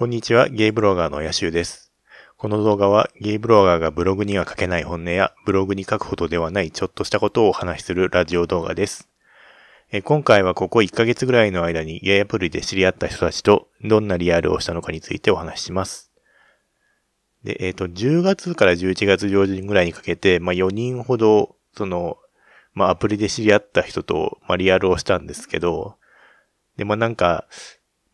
こんにちは、ゲイブロガーのヤシュウです。この動画はゲイブロガーがブログには書けない本音やブログに書くほどではないちょっとしたことをお話しするラジオ動画です。え今回はここ1ヶ月ぐらいの間にゲイアプリで知り合った人たちとどんなリアルをしたのかについてお話しします。で、えっ、と、10月から11月上旬ぐらいにかけて、まあ、4人ほど、その、まあ、アプリで知り合った人と、まあ、リアルをしたんですけど、で、まあ、なんか、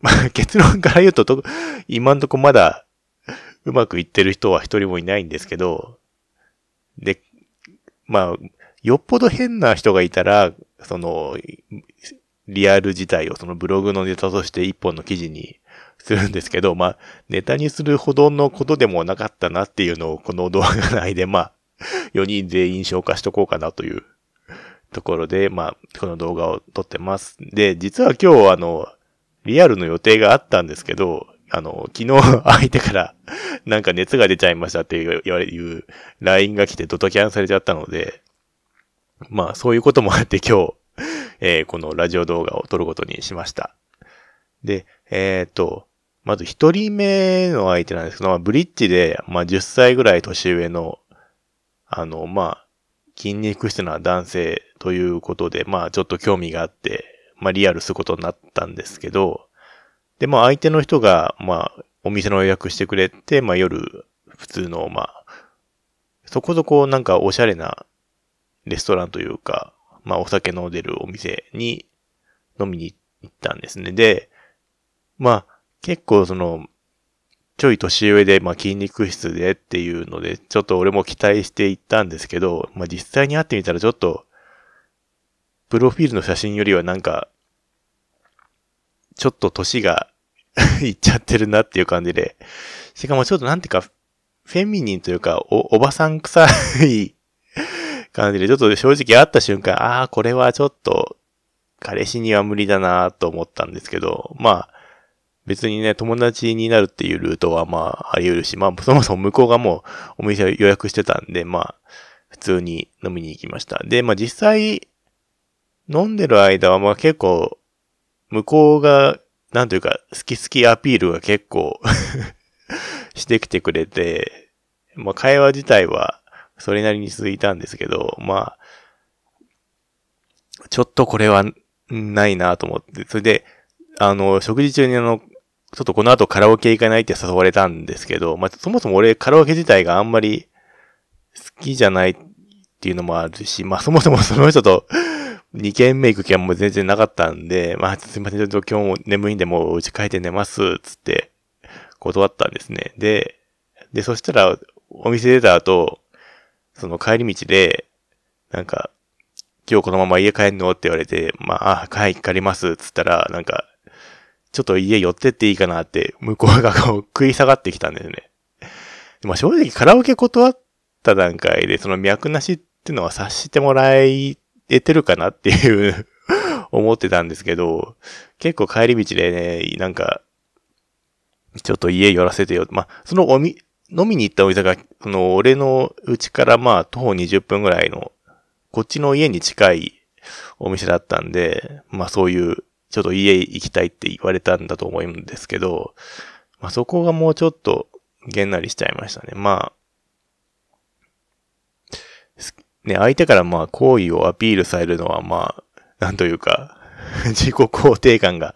まあ、結論から言うとと、今んとこまだうまくいってる人は一人もいないんですけど、で、まあ、よっぽど変な人がいたら、その、リアル自体をそのブログのネタとして一本の記事にするんですけど、まあ、ネタにするほどのことでもなかったなっていうのをこの動画内で、まあ、4人全員消化しとこうかなというところで、まあ、この動画を撮ってます。で、実は今日あの、リアルの予定があったんですけど、あの、昨日 相手からなんか熱が出ちゃいましたっていう、言われる LINE が来てドタキャンされちゃったので、まあそういうこともあって今日、えーこのラジオ動画を撮ることにしました。で、えっ、と、まず一人目の相手なんですけど、まあ、ブリッジで、まあ10歳ぐらい年上の、あの、まあ、筋肉質な男性ということで、まあちょっと興味があって、まあリアルすることになったんですけど、で、まあ相手の人が、まあお店の予約してくれて、まあ夜、普通の、まあ、そこそこなんかおしゃれなレストランというか、まあお酒飲んでるお店に飲みに行ったんですね。で、まあ結構その、ちょい年上で、まあ筋肉質でっていうので、ちょっと俺も期待して行ったんですけど、まあ実際に会ってみたらちょっと、プロフィールの写真よりはなんか、ちょっと年が いっちゃってるなっていう感じで、しかもちょっとなんていうか、フェミニンというか、お、おばさん臭い感じで、ちょっと正直会った瞬間、ああ、これはちょっと、彼氏には無理だなと思ったんですけど、まあ、別にね、友達になるっていうルートはまあ、あり得るし、まあ、そもそも向こうがもうお店を予約してたんで、まあ、普通に飲みに行きました。で、まあ実際、飲んでる間はまあ結構、向こうが、なんというか、好き好きアピールが結構 してきてくれて、まあ会話自体はそれなりに続いたんですけど、まあ、ちょっとこれはないなと思って、それで、あの、食事中にあの、ちょっとこの後カラオケ行かないって誘われたんですけど、まあそもそも俺カラオケ自体があんまり好きじゃないっていうのもあるし、まあそもそもその人と2軒目行く気はもう全然なかったんで、まあすいません、ちょっと今日も眠いんでもう家帰って寝ます、つって断ったんですね。で、で、そしたらお店出た後、その帰り道で、なんか、今日このまま家帰んの？って言われて、まあ、あ、はい、帰ります、つったら、なんか、ちょっと家寄ってっていいかなって、向こうがこう食い下がってきたんですね。まあ正直カラオケ断った段階で、その脈なしってのは察してもらいえてるかなっていう 思ってたんですけど、結構帰り道でね、なんか、ちょっと家寄らせてよ。まあ、そのおみ、飲みに行ったお店が、その俺の家からまあ徒歩20分ぐらいの、こっちの家に近いお店だったんで、まあそういう、ちょっと家行きたいって言われたんだと思うんですけど、まあそこがもうちょっとげんなりしちゃいましたね。まあ、すね、相手からまあ好意をアピールされるのはまあ、なんというか、自己肯定感が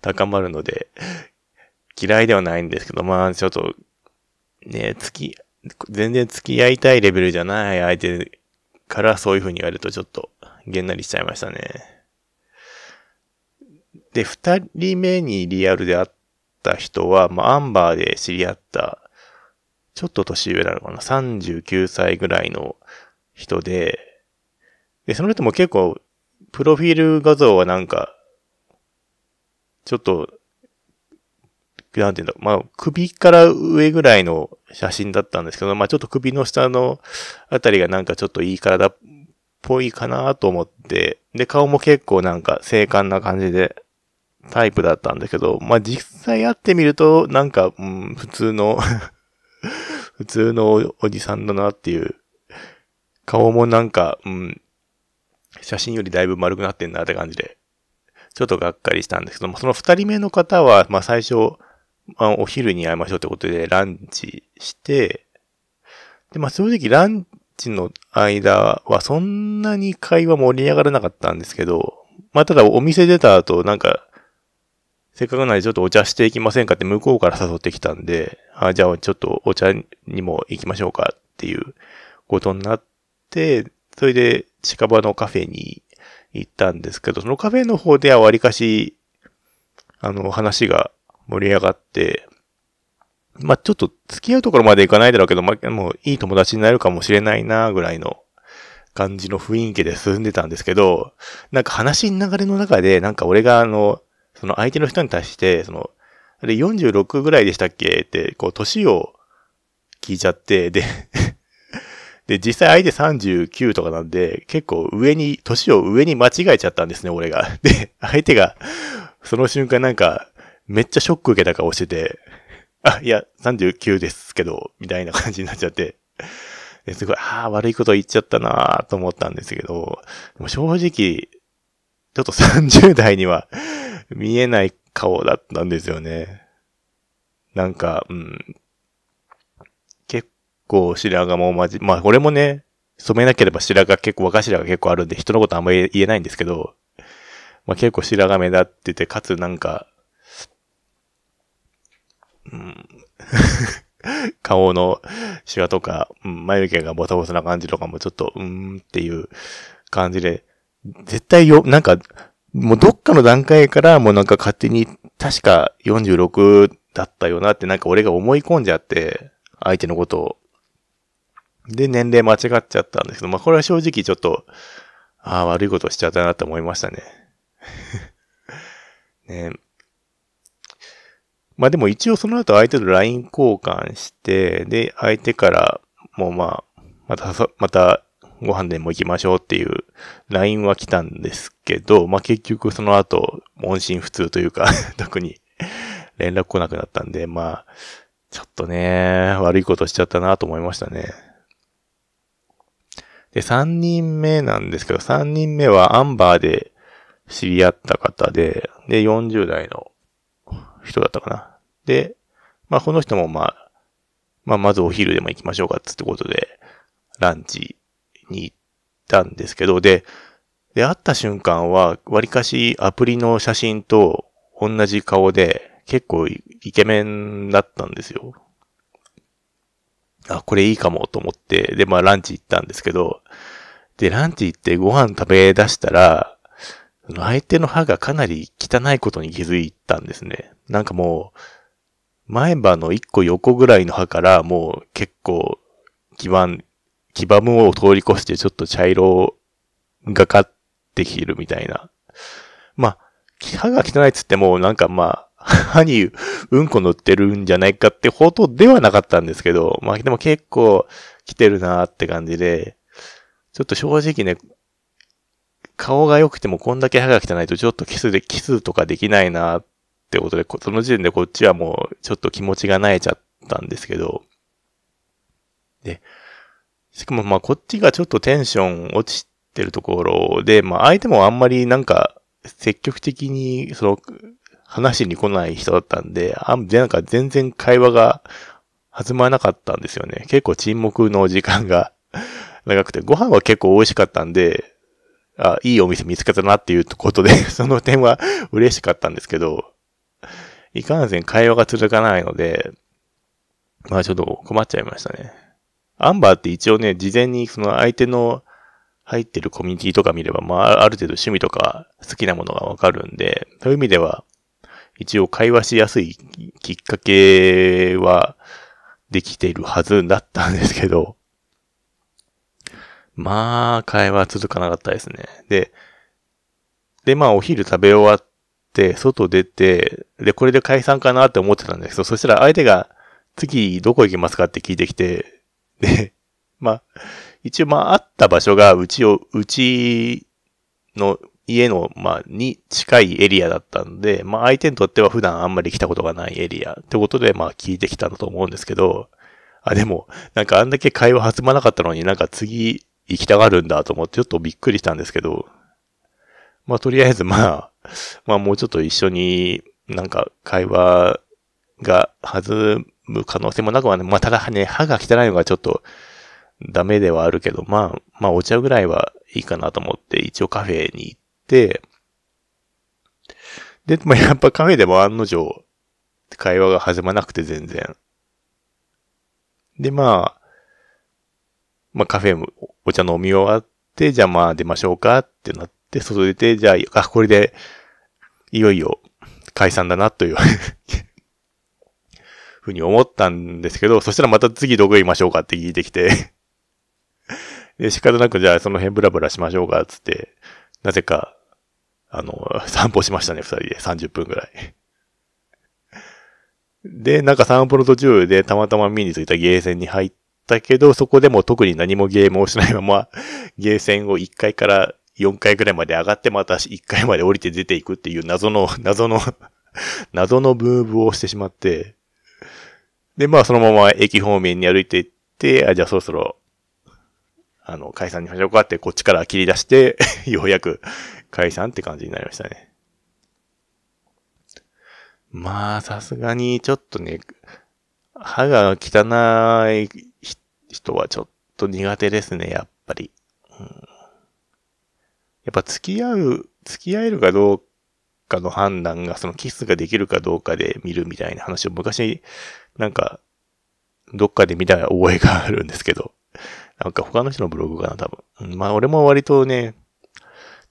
高まるので、嫌いではないんですけど、まあちょっと、ね、付き、全然付き合いたいレベルじゃない相手からそういう風に言われるとちょっとげんなりしちゃいましたね。で、二人目にリアルで会った人は、まあ、アンバーで知り合った、ちょっと年上なのかな ?39 歳ぐらいの人で、で、その人も結構、プロフィール画像はなんか、ちょっと、なんていうんだ、まあ、首から上ぐらいの写真だったんですけど、まあ、ちょっと首の下のあたりがなんかちょっといい体っぽいかなと思って、で、顔も結構なんか精悍な感じで、タイプだったんだけど、まあ、実際会ってみると、なんか、うん、普通の 普通のおじさんだなっていう、顔もなんか、うん、写真よりだいぶ丸くなってんなって感じで、ちょっとがっかりしたんですけども、その二人目の方は、まあ最初、まあ、お昼に会いましょうってことでランチして、で、まあ正直ランチの間はそんなに会話盛り上がらなかったんですけど、まあただお店出た後なんか、せっかくなんでちょっとお茶していきませんかって向こうから誘ってきたんで、あじゃあちょっとお茶にも行きましょうかっていうことになっ、それで近場のカフェに行ったんですけど、そのカフェの方ではわりかし、あの、話が盛り上がって、まあ、ちょっと付き合うところまでいかないだろうけど、まあ、もういい友達になるかもしれないな、ぐらいの感じの雰囲気で進んでたんですけど、なんか話の流れの中で、なんか俺があの、その相手の人に対して、その、あれ46ぐらいでしたっけ？って、こう、年を聞いちゃって、でで、実際相手39とかなんで、結構上に、年を上に間違えちゃったんですね、俺が。で、相手が、その瞬間なんか、めっちゃショック受けた顔してて、あ、いや、39ですけど、みたいな感じになっちゃって、すごい、ああ、悪いこと言っちゃったなーと思ったんですけど、でも正直、ちょっと30代には見えない顔だったんですよね。なんか、うん。結構白髪もまじ、まあ俺もね、染めなければ白髪結構若白髪結構あるんで人のことあんまり言えないんですけど、まあ結構白髪目立ってて、かつなんか、うん、顔のシワとか、うん、眉毛がボサボサな感じとかもちょっと、うーんっていう感じで、絶対よ、なんか、もうどっかの段階からもうなんか勝手に確か46だったよなってなんか俺が思い込んじゃって、相手のことを。で、年齢間違っちゃったんですけど、まあこれは正直ちょっと、ああ、悪いことしちゃったなって思いましたね。ねまあでも一応その後相手と LINE 交換して、で、相手からもうまあ、また、またご飯でも行きましょうっていう LINE は来たんですけど、まあ結局その後、音信不通というか 特に連絡来なくなったんで、まあ、ちょっとね、悪いことしちゃったなと思いましたね。で、3人目なんですけど、3人目はアンバーで知り合った方で、で、40代の人だったかな。で、まあこの人もまあ、まあまずお昼でも行きましょうかつってことで、ランチに行ったんですけど、で、で、会った瞬間は、割かしアプリの写真と同じ顔で、結構イケメンだったんですよ。あ、これいいかもと思って、で、まあランチ行ったんですけど、で、ランチ行ってご飯食べ出したら、相手の歯がかなり汚いことに気づいたんですね。なんかもう、前歯の一個横ぐらいの歯からもう結構基盤、黄ばむを通り越してちょっと茶色がかってきるみたいな。まあ、歯が汚いっつってもなんかまあ、歯にうんこ塗ってるんじゃないかってほどではなかったんですけど、まあでも結構来てるなーって感じで、ちょっと正直ね、顔が良くてもこんだけ歯が汚いとちょっとキスで、キスとかできないなーってことで、その時点でこっちはもうちょっと気持ちが萎えちゃったんですけど、で、しかもまあこっちがちょっとテンション落ちてるところで、まあ相手もあんまりなんか積極的にその話に来ない人だったんで、あんなんか全然会話が弾まなかったんですよね。結構沈黙の時間が 長くて、ご飯は結構美味しかったんで、あ、いいお店見つけたなっていうことで その点は嬉しかったんですけど、いかんせん会話が続かないので、まあちょっと困っちゃいましたね。アンバーって一応ね、事前にその相手の入ってるコミュニティとか見れば、まあある程度趣味とか好きなものがわかるんで、そういう意味では、一応会話しやすいきっかけはできているはずだったんですけど、まあ、会話続かなかったですね。で、で、まあ、お昼食べ終わって、外出て、で、これで解散かなって思ってたんですけど、そしたら相手が、次どこ行きますか？って聞いてきて、で、まあ、一応まあ、あった場所が、うちを、うちの家の、まあ、に近いエリアだったんで、まあ、相手にとっては普段あんまり来たことがないエリアってことで、まあ、聞いてきたんだと思うんですけど、あ、でも、なんかあんだけ会話弾まなかったのになんか次行きたがるんだと思ってちょっとびっくりしたんですけど、まあとりあえずまあ、まあもうちょっと一緒になんか会話が弾む可能性もなくはね、まあ、ただね、歯が汚いのがちょっとダメではあるけど、まあ、まあ、お茶ぐらいはいいかなと思って、一応カフェに行っ、で、まあ、やっぱカフェでも案の定、会話が弾まなくて全然。で、まあ、まあカフェもお茶飲み終わって、じゃあまあ出ましょうかってなって、外出て、じゃあ、あ、これで、いよいよ解散だなというふうに思ったんですけど、そしたらまた次どこへ行きましょうかって聞いてきてで、仕方なくじゃあその辺ブラブラしましょうかつって、なぜか、あの、散歩しましたね、二人で。30分くらい。で、なんか散歩の途中でたまたま見についたゲーセンに入ったけど、そこでも特に何もゲームをしないまま、ゲーセンを1階から4階くらいまで上がってまた1階まで降りて出ていくっていう謎の、謎の謎のブーブをしてしまって、で、まあそのまま駅方面に歩いていって、あ、じゃあそろそろ、あの、解散にしましょうかってこっちから切り出してようやく解散って感じになりましたね。まあ、さすがにちょっとね、歯が汚い人はちょっと苦手ですね、やっぱり。うん、やっぱ付き合う、付き合えるかどうかの判断が、そのキスができるかどうかで見るみたいな話を昔、なんか、どっかで見た覚えがあるんですけど、なんか他の人のブログかな、多分。まあ俺も割とね、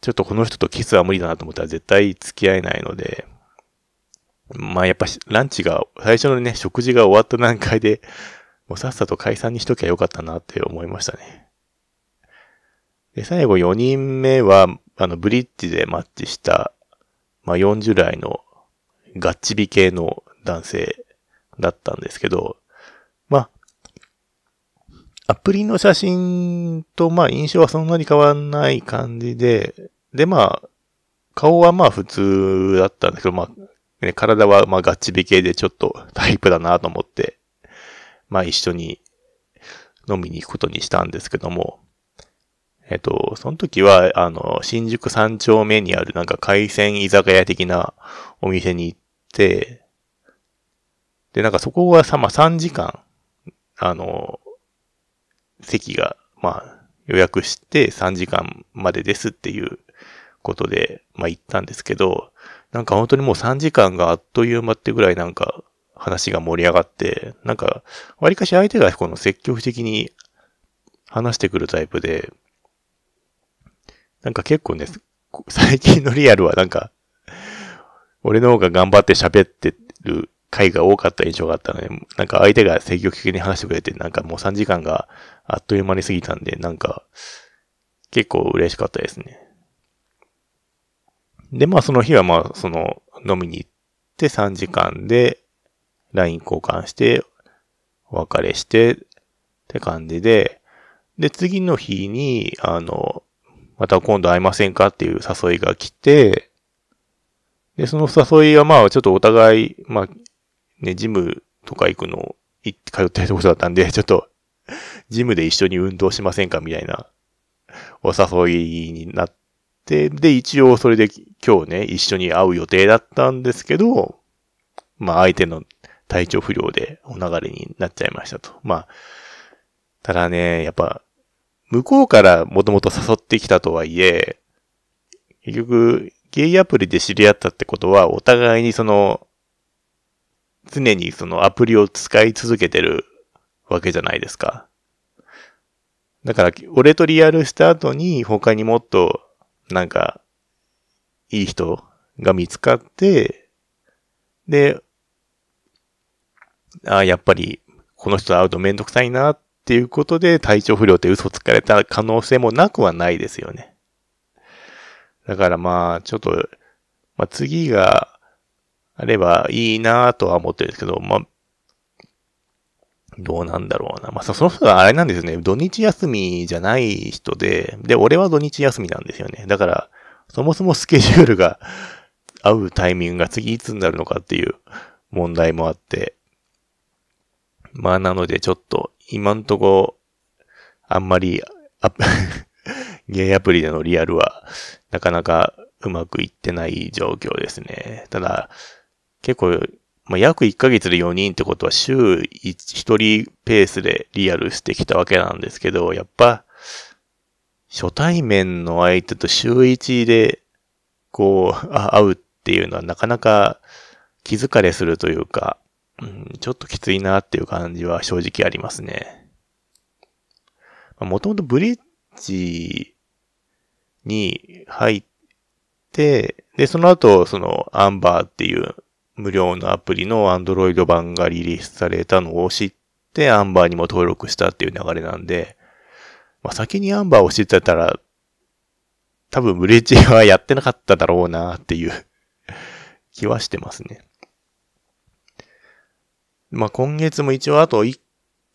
ちょっとこの人とキスは無理だなと思ったら絶対付き合えないので、まあやっぱランチが、最初のね、食事が終わった段階で、もうさっさと解散にしときゃよかったなって思いましたね。で、最後4人目は、あの、ブリッジでマッチした、まあ40代のガッチビ系の男性だったんですけど、アプリの写真とまあ印象はそんなに変わんない感じで、でまあ、顔はまあ普通だったんですけど、まあね、体はまあガッチビ系でちょっとタイプだなと思って、まあ一緒に飲みに行くことにしたんですけども、えっと、その時は、あの、新宿三丁目にあるなんか海鮮居酒屋的なお店に行って、で、なんかそこはさ、まあ3時間、あの、席が、まあ予約して3時間までですっていうことで、まあ行ったんですけど、なんか本当にもう3時間があっという間ってぐらいなんか話が盛り上がって、なんか、割かし相手がこの積極的に話してくるタイプで、なんか結構ね、最近のリアルはなんか、俺の方が頑張って喋ってる回が多かった印象があったので、なんか相手が積極的に話してくれて、なんかもう3時間があっという間に過ぎたんで、なんか、結構嬉しかったですね。で、まあその日はまあその飲みに行って3時間で LINE 交換して、お別れしてって感じで、で、次の日に、あの、また今度会いませんかっていう誘いが来て、で、その誘いはまあちょっとお互い、まあ、ね、ジムとか行くの、通ってるところだったんで、ちょっと、ジムで一緒に運動しませんかみたいな、お誘いになって、で、一応それで今日ね、一緒に会う予定だったんですけど、まあ相手の体調不良でお流れになっちゃいましたと。まあ、ただね、やっぱ、向こうからもともと誘ってきたとはいえ、結局、ゲイアプリで知り合ったってことは、お互いにその、常にそのアプリを使い続けてるわけじゃないですか。だから、俺とリアルした後に他にもっと、なんか、いい人が見つかって、で、ああ、やっぱり、この人と会うとめんどくさいなっていうことで体調不良って嘘つかれた可能性もなくはないですよね。だからまあ、ちょっと、まあ次があればいいなとは思ってるんですけど、まあ、どうなんだろうな。まあ、その人はあれなんですよね。土日休みじゃない人で、で、俺は土日休みなんですよね。だから、そもそもスケジュールが合うタイミングが次いつになるのかっていう問題もあって、まあなのでちょっと今んとこあんまり ゲイアプリでのリアルはなかなかうまくいってない状況ですね。ただ結構まあ、約1ヶ月で4人ってことは週 1, 1人ペースでリアルしてきたわけなんですけど、やっぱ、初対面の相手と週1で、こう、あ会うっていうのはなかなか気疲れするというか、うん、ちょっときついなっていう感じは正直ありますね。もともとブリッジに入って、で、その後、そのアンバーっていう無料のアプリの Android 版がリリースされたのを知って、アンバーにも登録したっていう流れなんで、まあ、先にアンバーを知ってたら、多分ブリッジはやってなかっただろうなっていう 気はしてますね。まあ、今月も一応あと1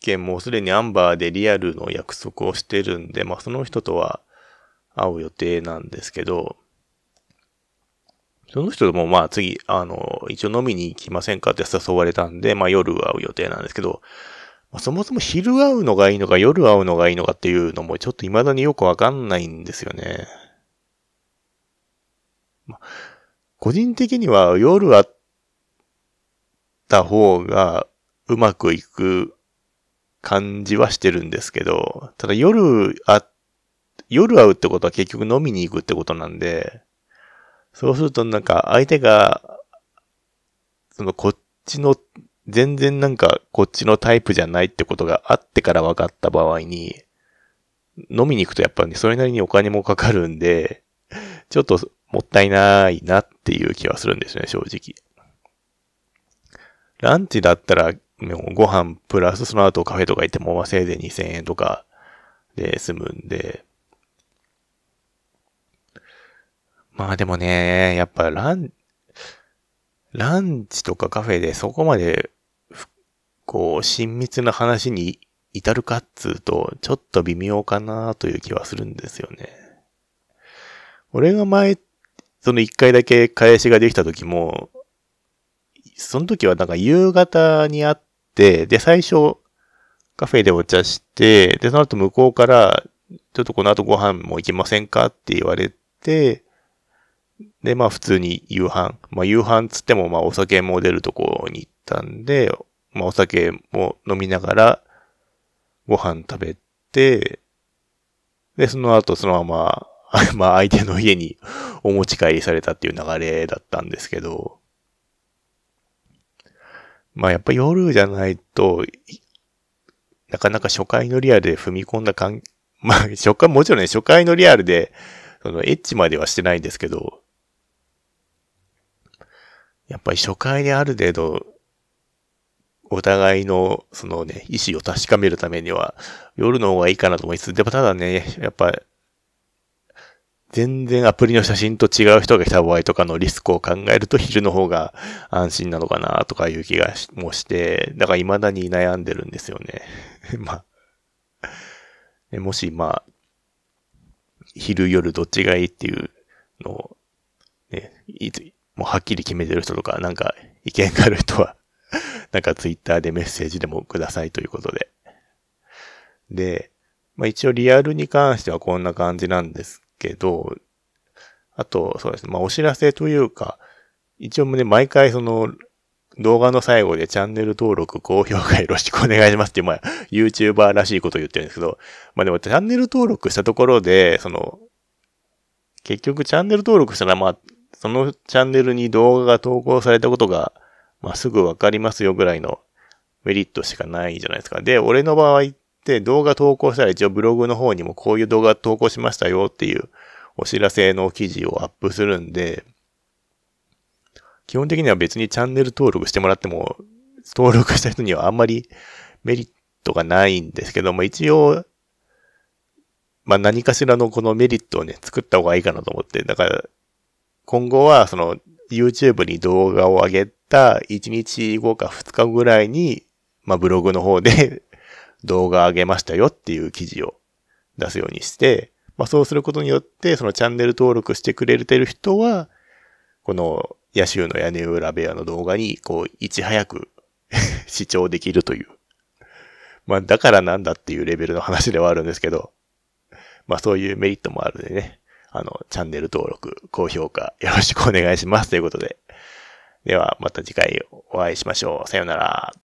件もうすでにアンバーでリアルの約束をしてるんで、まあ、その人とは会う予定なんですけど、その人もまあ次、あの、一応飲みに行きませんかって誘われたんで、まあ夜会う予定なんですけど、まあ、そもそも昼会うのがいいのか夜会うのがいいのかっていうのもちょっと未だによくわかんないんですよね。まあ、個人的には夜会った方がうまくいく感じはしてるんですけど、ただ夜会、夜会うってことは結局飲みに行くってことなんで、そうするとなんか相手が、そのこっちの、全然なんかこっちのタイプじゃないってことがあってから分かった場合に、飲みに行くとやっぱり、ね、それなりにお金もかかるんで、ちょっともったいないなっていう気はするんですね、正直。ランチだったら、ご飯プラスその後カフェとか行っても、せいで2000円とかで済むんで、まあでもね、やっぱラン、ランチとかカフェでそこまで、こう、親密な話に至るかっつうと、ちょっと微妙かなという気はするんですよね。俺が前、その一回だけ返しができた時も、その時はなんか夕方に会って、で、最初、カフェでお茶して、で、その後向こうから、ちょっとこの後ご飯も行きませんかって言われて、で、まあ普通に夕飯。まあ夕飯つってもまあお酒も出るとこに行ったんで、まあお酒も飲みながらご飯食べて、で、その後そのまま、まあ相手の家にお持ち帰りされたっていう流れだったんですけど、まあやっぱ夜じゃないと、なかなか初回のリアルで踏み込んだ感、まあ初回、もちろんね、初回のリアルで、そのエッチまではしてないんですけど、やっぱり初回である程度、お互いの、そのね、意思を確かめるためには、夜の方がいいかなと思いつつ、でもただね、やっぱ、全然アプリの写真と違う人が来た場合とかのリスクを考えると昼の方が安心なのかなとかいう気がしもして、だから未だに悩んでるんですよね。まあ、もしまあ、昼夜どっちがいいっていうのを、ね、いつ、もうはっきり決めてる人とか、なんか意見がある人は なんかツイッターでメッセージでもくださいということで。で、まあ一応リアルに関してはこんな感じなんですけど、あと、そうですね、まあお知らせというか、一応ね、毎回その、動画の最後でチャンネル登録、高評価よろしくお願いしますっていう、まあ、YouTuber らしいこと言ってるんですけど、まあでもチャンネル登録したところで、その、結局チャンネル登録したら、まあ、そのチャンネルに動画が投稿されたことが、まあ、すぐわかりますよぐらいのメリットしかないじゃないですか。で、俺の場合って動画投稿したら一応ブログの方にもこういう動画投稿しましたよっていうお知らせの記事をアップするんで、基本的には別にチャンネル登録してもらっても、登録した人にはあんまりメリットがないんですけども、一応、まあ何かしらのこのメリットをね、作った方がいいかなと思って、だから今後は、その、YouTube に動画を上げた1日後か2日ぐらいに、まあ、ブログの方で 動画上げましたよっていう記事を出すようにして、まあ、そうすることによって、そのチャンネル登録してくれてる人は、この、野州の屋根裏部屋の動画に、こう、いち早く 視聴できるという。まあ、だからなんだっていうレベルの話ではあるんですけど、まあ、そういうメリットもあるんでね。あの、チャンネル登録、高評価よろしくお願いしますということで。ではまた次回お会いしましょう。さようなら。